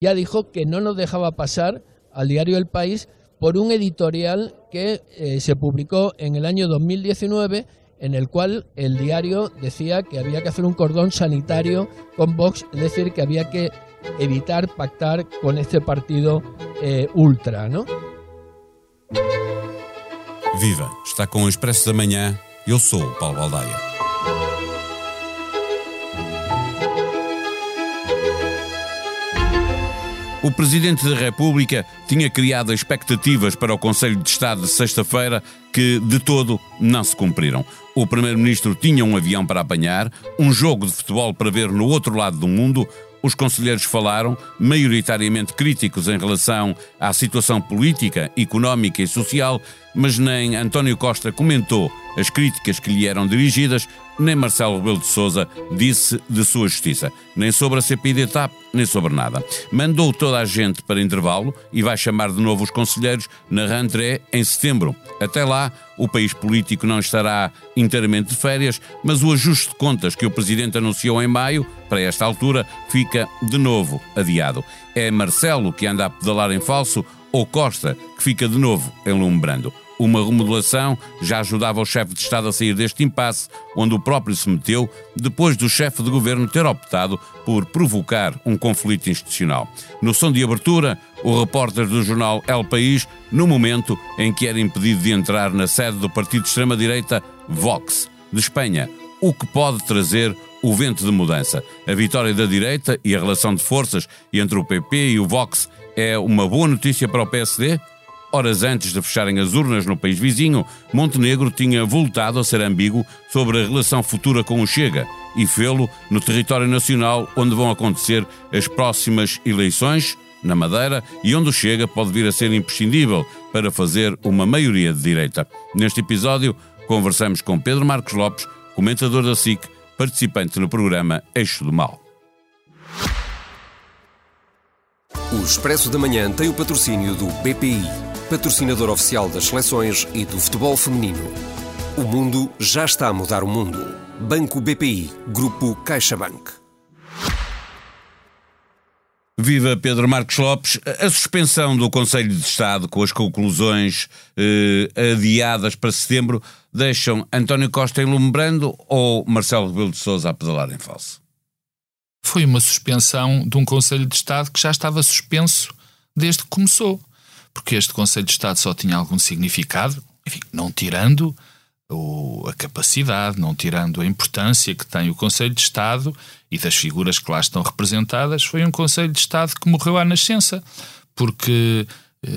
ya dijo que no nos dejaba pasar al diario El País por un editorial que eh, se publicó en el año 2019 en el cual el diario decía que había que hacer un cordón sanitario con Vox, es decir, que había que evitar pactar con este partido eh, ultra, ¿no? Viva! Está com o Expresso da Manhã. Eu sou Paulo. O Presidente da República tinha criado expectativas para o Conselho de Estado de sexta-feira que, de todo, não se cumpriram. O Primeiro-Ministro tinha um avião para apanhar, um jogo de futebol para ver no outro lado do mundo, os conselheiros falaram, maioritariamente críticos em relação à situação política, económica e social, mas nem António Costa comentou as críticas que lhe eram dirigidas, nem Marcelo Rebelo de Sousa disse de sua justiça, nem sobre a CPI de TAP, nem sobre nada. Mandou toda a gente para intervalo e vai chamar de novo os conselheiros na rentrée em setembro. Até lá, o país político não estará inteiramente de férias, mas o ajuste de contas que o Presidente anunciou em maio, para esta altura, fica de novo adiado. É Marcelo que anda a pedalar em falso ou Costa que fica de novo enlumbrando. Uma remodelação já ajudava o chefe de Estado a sair deste impasse, onde o próprio se meteu, depois do chefe de governo ter optado por provocar um conflito institucional. No som de abertura, o repórter do jornal El País, no momento em que era impedido de entrar na sede do partido de extrema-direita Vox, de Espanha, o que pode trazer o vento de mudança. A vitória da direita e a relação de forças entre o PP e o Vox é uma boa notícia para o PSD? Horas antes de fecharem as urnas no país vizinho, Montenegro tinha voltado a ser ambíguo sobre a relação futura com o Chega e fê-lo no território nacional onde vão acontecer as próximas eleições, na Madeira, e onde o Chega pode vir a ser imprescindível para fazer uma maioria de direita. Neste episódio, conversamos com Pedro Marcos Lopes, comentador da SIC, participante no programa Eixo do Mal. O Expresso da Manhã tem o patrocínio do BPI, patrocinador oficial das seleções e do futebol feminino. O mundo já está a mudar o mundo. Banco BPI, Grupo CaixaBank. Viva Pedro Marcos Lopes. A suspensão do Conselho de Estado com as conclusões eh, adiadas para setembro deixam António Costa enlumbrando ou Marcelo Rebelo de Sousa a pedalar em falso? Foi uma suspensão de um Conselho de Estado que já estava suspenso desde que começou. Porque este Conselho de Estado só tinha algum significado, enfim, não tirando o, a capacidade, não tirando a importância que tem o Conselho de Estado e das figuras que lá estão representadas, foi um Conselho de Estado que morreu à nascença, porque eh,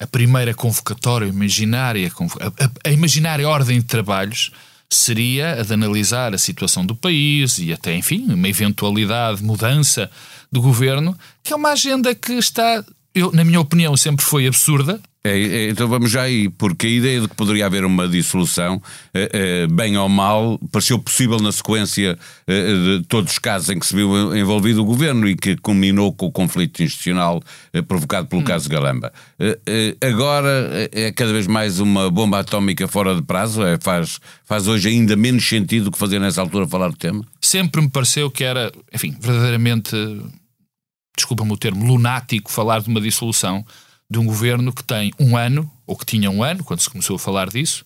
a primeira convocatória imaginária, a, a, imaginária ordem de trabalhos seria a de analisar a situação do país e até, enfim, uma eventualidade, mudança do governo, que é uma agenda que está, eu, na minha opinião, sempre foi absurda, é, é, então vamos já aí, porque a ideia de que poderia haver uma dissolução, é, é bem ou mal, pareceu possível na sequência é, de todos os casos em que se viu envolvido o governo e que culminou com o conflito institucional é, provocado pelo hum. caso Galamba. agora é cada vez mais uma bomba atómica fora de prazo? faz, faz hoje ainda menos sentido do que fazer nessa altura falar do tema? Sempre me pareceu que era, enfim, verdadeiramente, desculpa-me o termo, lunático falar de uma dissolução de um governo que tem um ano, ou que tinha um ano, quando se começou a falar disso,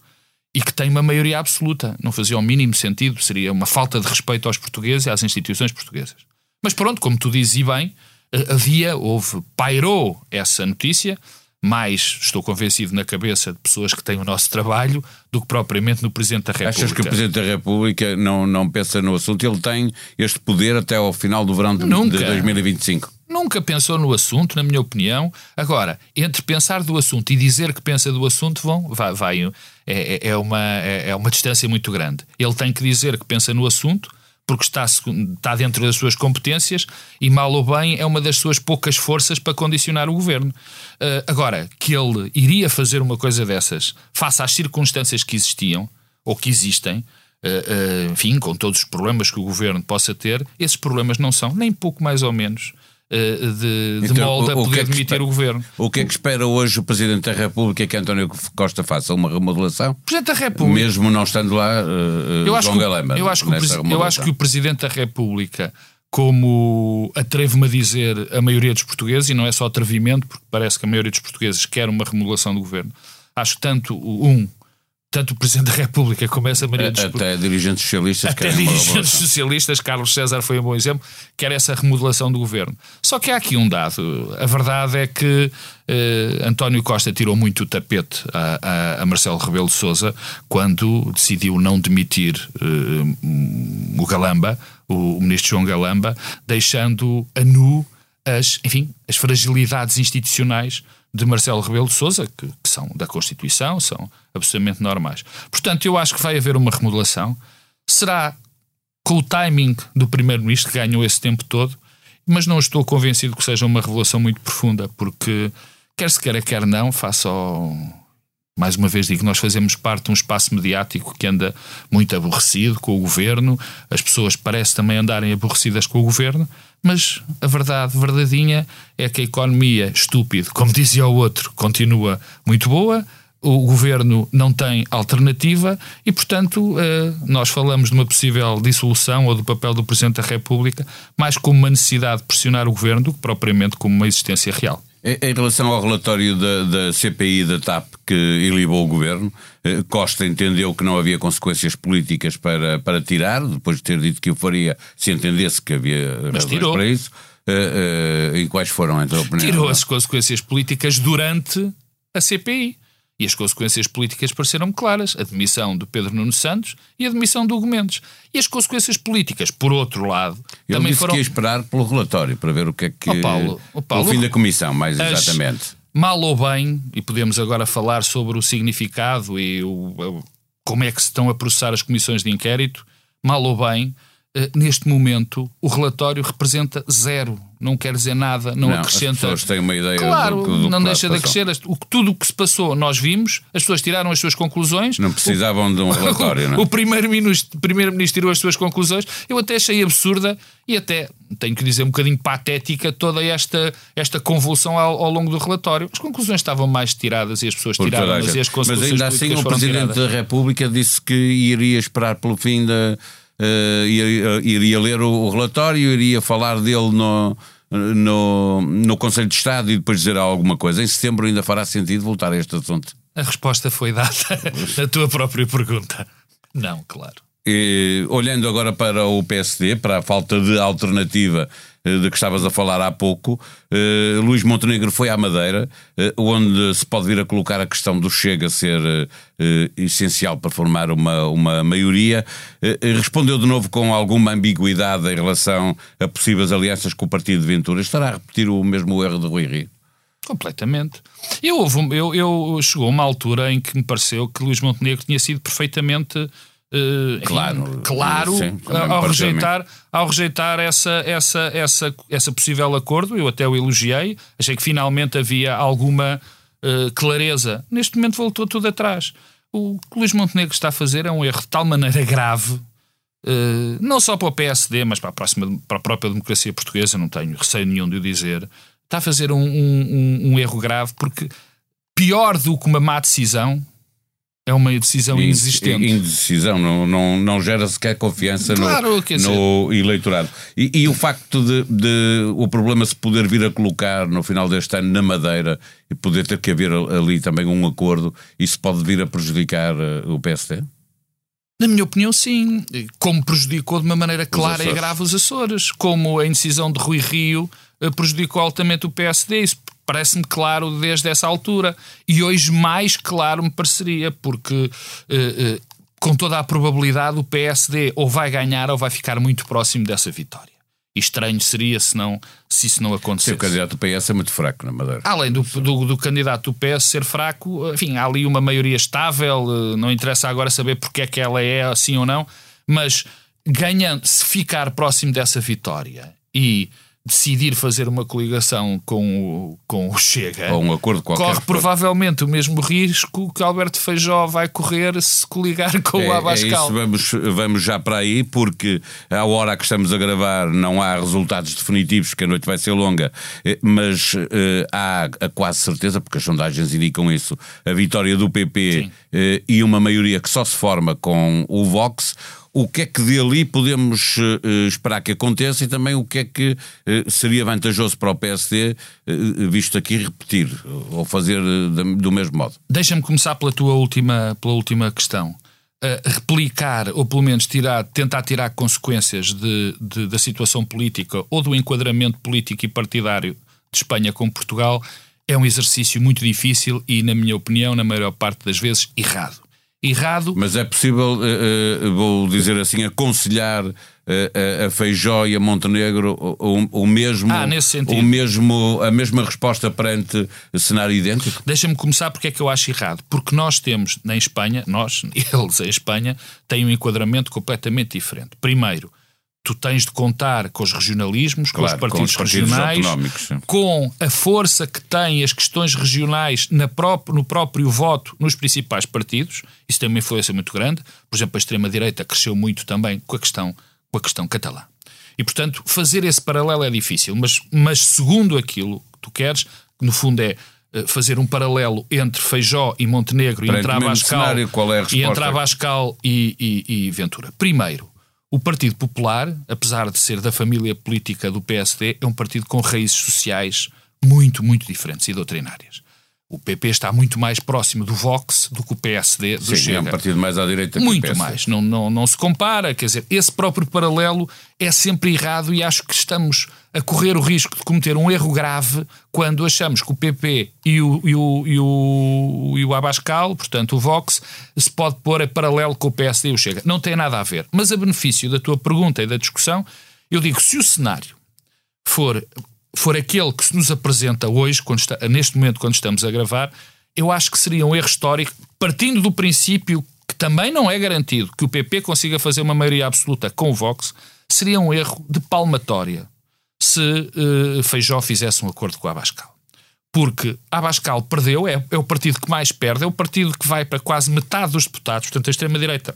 e que tem uma maioria absoluta. Não fazia o mínimo sentido, seria uma falta de respeito aos portugueses e às instituições portuguesas. Mas pronto, como tu dizes e bem, eh, havia, houve, pairou essa notícia, mais estou convencido na cabeça de pessoas que têm o nosso trabalho do que propriamente no Presidente da República. Achas que o Presidente da República não, não pensa no assunto? Ele tem este poder até ao final do verão de, Nunca. de 2025? Nunca pensou no assunto, na minha opinião. Agora, entre pensar do assunto e dizer que pensa do assunto, vão, vai, vai é, é, é uma, é, é uma distância muito grande. Ele tem que dizer que pensa no assunto, porque está, está dentro das suas competências e, mal ou bem, é uma das suas poucas forças para condicionar o governo. Uh, agora, que ele iria fazer uma coisa dessas face às circunstâncias que existiam ou que existem, uh, uh, enfim, com todos os problemas que o governo possa ter, esses problemas não são nem pouco mais ou menos de, de então, molde a poder é demitir espera, o governo. O que é que espera hoje o Presidente da República que António Costa faça? Uma remodelação? Presidente da República. Mesmo não estando lá uh, eu acho João Galamba. Eu acho, que o, eu acho que o Presidente da República como atrevo-me a dizer a maioria dos portugueses, e não é só atrevimento, porque parece que a maioria dos portugueses quer uma remodelação do governo. Acho tanto, um, tanto o Presidente da República como essa Maria dos Até dirigentes socialistas Até dirigentes socialistas, Carlos César foi um bom exemplo, quer essa remodelação do governo. Só que há aqui um dado. A verdade é que eh, António Costa tirou muito o tapete a, a, a Marcelo Rebelo de Souza quando decidiu não demitir eh, o Galamba, o, o ministro João Galamba, deixando a nu as, enfim, as fragilidades institucionais de Marcelo Rebelo de Sousa, que, que, são da Constituição, são absolutamente normais. Portanto, eu acho que vai haver uma remodelação. Será com o timing do Primeiro-Ministro que ganhou esse tempo todo, mas não estou convencido que seja uma revelação muito profunda, porque quer se queira, quer não, face ao. Mais uma vez digo, nós fazemos parte de um espaço mediático que anda muito aborrecido com o governo, as pessoas parecem também andarem aborrecidas com o governo, mas a verdade verdadeinha é que a economia, estúpido, como dizia o outro, continua muito boa, o governo não tem alternativa e, portanto, eh, nós falamos de uma possível dissolução ou do papel do Presidente da República mais como uma necessidade de pressionar o governo do que propriamente como uma existência real. Em relação ao relatório da, da CPI da TAP que ilibou o governo, eh, Costa entendeu que não havia consequências políticas para, para tirar, depois de ter dito que o faria se entendesse que havia razões para isso. Uh, uh, e quais foram, então, a opinião? Tirou as consequências políticas durante a CPI. E as consequências políticas pareceram-me claras: a demissão do Pedro Nuno Santos e a demissão do Hugo Mendes. E as consequências políticas, por outro lado, Ele também disse foram. que ia esperar pelo relatório para ver o que é que. Oh, Paulo, oh, Paulo, o fim da comissão, mais as- exatamente. Mal ou bem, e podemos agora falar sobre o significado e o, o- como é que se estão a processar as comissões de inquérito, mal ou bem, neste momento o relatório representa zero. Não quer dizer nada, não, Não, acrescenta. As pessoas têm uma ideia Claro, do, do que não deixa de passou. acrescer. O, tudo o que se passou, nós vimos, as pessoas tiraram as suas conclusões. Não precisavam de um relatório, não é? O primeiro-ministro primeiro tirou as suas conclusões. Eu até achei absurda e até, tenho que dizer, um bocadinho patética toda esta, esta convulsão ao, ao longo do relatório. As conclusões estavam mais tiradas e as pessoas Por tiraram-nas gente. e as Mas consequências ainda assim o Presidente tiradas. da República disse que iria esperar pelo fim da. Eh, iria, iria ler o, o relatório, iria falar dele no, no, no Conselho de Estado e depois dizer alguma coisa. Em setembro ainda fará sentido voltar a este assunto. A resposta foi dada na tua própria pergunta. Não, claro. E, olhando agora para o PSD, para a falta de alternativa de que estavas a falar há pouco, eh, Luís Montenegro foi à Madeira, eh, onde se pode vir a colocar a questão do Chega ser eh, eh, essencial para formar uma, uma maioria. Eh, eh, respondeu de novo com alguma ambiguidade em relação a possíveis alianças com o Partido de Ventura. Estará a repetir o mesmo erro de Rui Rio? Completamente. Eu, eu, eu chegou uma altura em que me pareceu que Luís Montenegro tinha sido perfeitamente eh, enfim, Claro. claro Sim, também ao, rejeitar, ao rejeitar essa, essa, essa, essa possível acordo. Eu até o elogiei. Achei que finalmente havia alguma eh, clareza. Neste momento voltou tudo atrás. O que Luís Montenegro está a fazer é um erro de tal maneira grave Uh, não só para o PSD, mas para a, próxima, para a própria democracia portuguesa, não tenho receio nenhum de o dizer, está a fazer um, um- um- um erro grave, porque pior do que uma má decisão é uma decisão inexistente. Indecisão, não, não, não gera sequer confiança Claro, no, dizer- no eleitorado. E, e o facto de, de o problema se poder vir a colocar no final deste ano na Madeira e poder ter que haver ali também um acordo, isso pode vir a prejudicar eh, o PSD? Na minha opinião, sim. Como prejudicou de uma maneira clara e grave os Açores. Como a indecisão de Rui Rio eh, prejudicou altamente o PSD. Isso parece-me claro desde essa altura. E hoje mais claro me pareceria, porque eh, eh, com toda a probabilidade o PSD ou vai ganhar ou vai ficar muito próximo dessa vitória. E estranho seria se, não, se isso não Sim, acontecesse. o candidato do PS é muito fraco na Madeira. Além do, do, do candidato do PS ser fraco, enfim, há ali uma maioria estável, eh, não interessa agora saber porque é que ela é assim ou não, mas ganhando, se ficar próximo dessa vitória e decidir fazer uma coligação com o, com o Chega, Ou um acordo qualquer. corre provavelmente o mesmo risco que Alberto Feijó vai correr se coligar com É, o é Abascal. isso, vamos, vamos já para aí, porque à hora que estamos a gravar não há resultados definitivos, porque a noite vai ser longa, eh, mas eh, há a quase certeza, porque as sondagens indicam isso, a vitória do PP eh, e uma maioria que só se forma com o Vox. O que é que dali podemos uh, esperar que aconteça e também o que é que uh, seria vantajoso para o PSD, uh, visto aqui repetir ou fazer do mesmo modo. Deixa-me começar pela tua última, pela última questão. replicar, ou pelo menos tirar, tentar tirar consequências de, de, da situação política ou do enquadramento político e partidário de Espanha com Portugal é um exercício muito difícil e, na minha opinião, na maior parte das vezes, errado errado. Mas é possível, uh, uh, vou dizer assim, aconselhar uh, a Feijó e a Montenegro o, o mesmo, ah, nesse sentido. o mesmo, a mesma resposta perante cenário idêntico? Deixa-me começar porque é que eu acho errado. Porque nós temos, na Espanha, nós, eles em Espanha, têm um enquadramento completamente diferente. Primeiro, tu tens de contar com os regionalismos, com os partidos, com os partidos regionais, com a força que têm as questões regionais na no próprio voto nos principais partidos. Isso tem uma influência muito grande. Por exemplo, a extrema-direita cresceu muito também com a questão, com a questão catalã. E, portanto, fazer esse paralelo é difícil. Mas, mas segundo aquilo que tu queres, que no fundo é eh, fazer um paralelo entre Feijó e Montenegro e entre Abascal, é e, entre Abascal e, e, e Ventura. Primeiro, o Partido Popular, apesar de ser da família política do PSD, é um partido com raízes sociais muito, muito diferentes e doutrinárias. O PP está muito mais próximo do Vox do que o PSD do Sim, Chega. é um partido mais à direita que Muito o PSD. mais. Não, não, não se compara. Quer dizer, esse próprio paralelo é sempre errado e acho que estamos a correr o risco de cometer um erro grave quando achamos que o PP e o, e o, e o, e o Abascal, portanto o Vox, se pode pôr a paralelo com o PSD e o Chega. Não tem nada a ver. Mas a benefício da tua pergunta e da discussão, eu digo, se o cenário for for aquele que se nos apresenta hoje, está, neste momento, quando estamos a gravar, eu acho que seria um erro histórico, partindo do princípio que também não é garantido que o PP consiga fazer uma maioria absoluta com o Vox, seria um erro de palmatória se uh, Feijó fizesse um acordo com a Abascal. Porque a Abascal perdeu, é, é o partido que mais perde, é o partido que vai para quase metade dos deputados, portanto a extrema-direita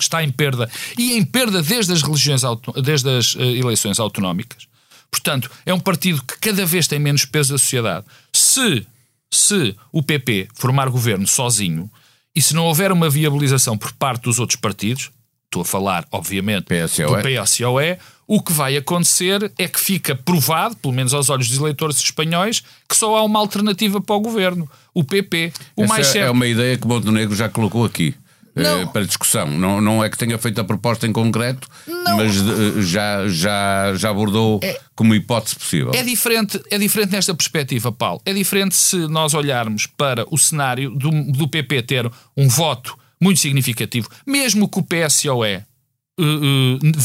está em perda, e em perda desde as, religiões, desde as uh, eleições autonómicas. Portanto, é um partido que cada vez tem menos peso da sociedade. Se, se o PP formar governo sozinho e se não houver uma viabilização por parte dos outros partidos, estou a falar, obviamente, PSOE. do PSOE, o que vai acontecer é que fica provado, pelo menos aos olhos dos eleitores espanhóis, que só há uma alternativa para o governo, o PP. O Essa mais é certo... uma ideia que Montenegro já colocou aqui. Eh, para discussão. Não, não é que tenha feito a proposta em concreto, não. mas uh, já, já, já abordou é, como hipótese possível. É diferente, é diferente nesta perspectiva, Paulo. É diferente se nós olharmos para o cenário do, do PP ter um voto muito significativo, mesmo que o PSOE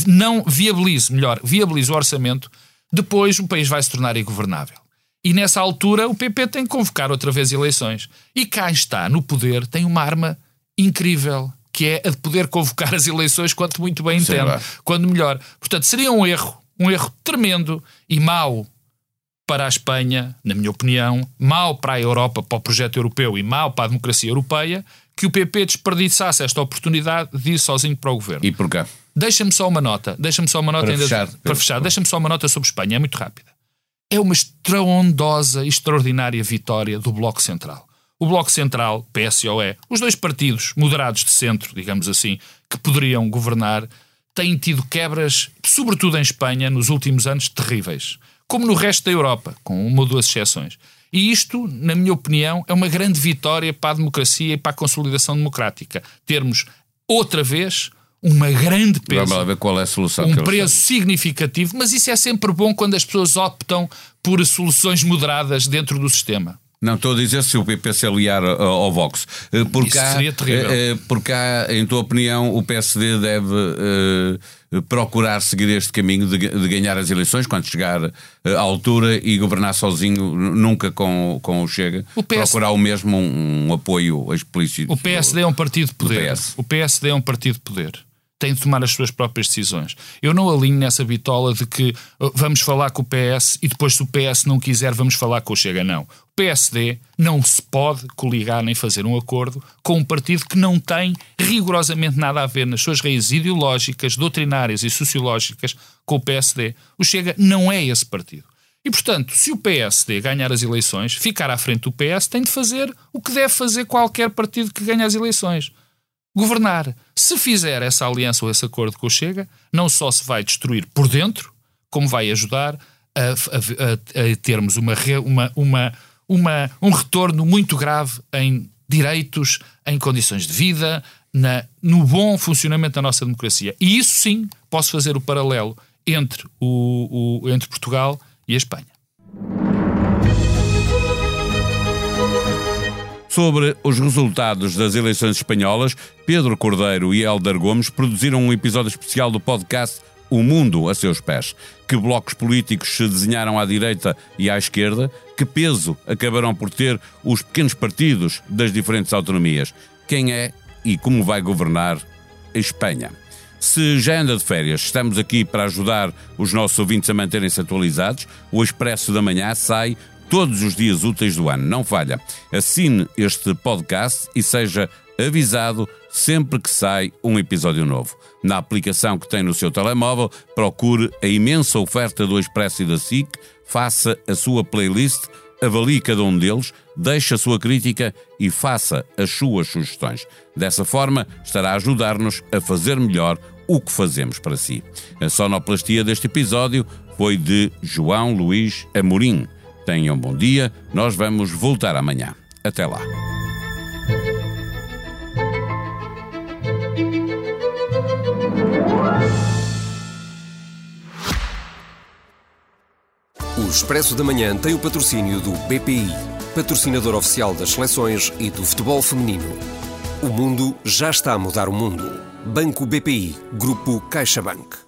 não viabilize, melhor, viabilize o orçamento, depois o país vai se tornar ingovernável. E nessa altura o PP tem que convocar outra vez eleições. E cá está, no poder, tem uma arma incrível, que é a de poder convocar as eleições quanto muito bem entende, quando melhor. Portanto, seria um erro, um erro tremendo e mau para a Espanha, na minha opinião, mau para a Europa, para o projeto europeu e mau para a democracia europeia, que o PP desperdiçasse esta oportunidade de ir sozinho para o governo. E por cá? Deixa-me só uma nota, deixa-me só uma nota para ainda fechar, para fechar, deixa-me só uma nota sobre Espanha, é muito rápida. É uma estrondosa extraordinária vitória do Bloco Central o Bloco Central, PSOE, os dois partidos moderados de centro, digamos assim, que poderiam governar, têm tido quebras, sobretudo em Espanha, nos últimos anos, terríveis. Como no resto da Europa, com uma ou duas exceções. E isto, na minha opinião, é uma grande vitória para a democracia e para a consolidação democrática. Termos, outra vez, uma grande peso. Vamos lá ver qual é a solução. Um preço significativo, mas isso é sempre bom quando as pessoas optam por soluções moderadas dentro do sistema. Não, estou a dizer se o PP se aliar ao Vox. Eh, por Isso seria terrível. Eh, eh, por cá, em tua opinião, o PSD deve uh, procurar seguir este caminho de, de, ganhar as eleições quando chegar à altura e governar sozinho, nunca com, com o Chega. O. Procurar o mesmo um, um apoio explícito. O PSD é um partido de poder. O PSD é um partido de poder tem de tomar as suas próprias decisões. Eu não alinho nessa bitola de que uh, vamos falar com o PS e depois, se o PS não quiser, vamos falar com o Chega. Não. O PSD não se pode coligar nem fazer um acordo com um partido que não tem rigorosamente nada a ver nas suas raízes ideológicas, doutrinárias e sociológicas com o PSD. O Chega não é esse partido. E, portanto, se o PSD ganhar as eleições, ficar à frente do PS, tem de fazer o que deve fazer qualquer partido que ganhe as eleições governar. Se fizer essa aliança ou esse acordo com o Chega, não só se vai destruir por dentro, como vai ajudar a, a, a, a termos uma, uma, uma, uma, um retorno muito grave em direitos, em condições de vida, na, no bom funcionamento da nossa democracia. E isso sim posso fazer o paralelo entre, o, o entre Portugal e a Espanha. Sobre os resultados das eleições espanholas, Pedro Cordeiro e Helder Gomes produziram um episódio especial do podcast O Mundo a seus pés. Que blocos políticos se desenharam à direita e à esquerda? Que peso acabarão por ter os pequenos partidos das diferentes autonomias? Quem é e como vai governar a Espanha? Se já anda de férias, estamos aqui para ajudar os nossos ouvintes a manterem-se atualizados. O Expresso da Manhã sai todos os dias úteis do ano, não falha. Assine este podcast e seja avisado sempre que sai um episódio novo. Na aplicação que tem no seu telemóvel, procure a imensa oferta do Expresso e da SIC, faça a sua playlist, avalie cada um deles, deixe a sua crítica e faça as suas sugestões. Dessa forma, estará a ajudar-nos a fazer melhor o que fazemos para si. A sonoplastia deste episódio foi de João Luís Amorim. Tenham um bom dia, nós vamos voltar amanhã. Até lá. O Expresso da Manhã tem o patrocínio do BPI, patrocinador oficial das seleções e do futebol feminino. O mundo já está a mudar o mundo. Banco BPI, Grupo CaixaBank.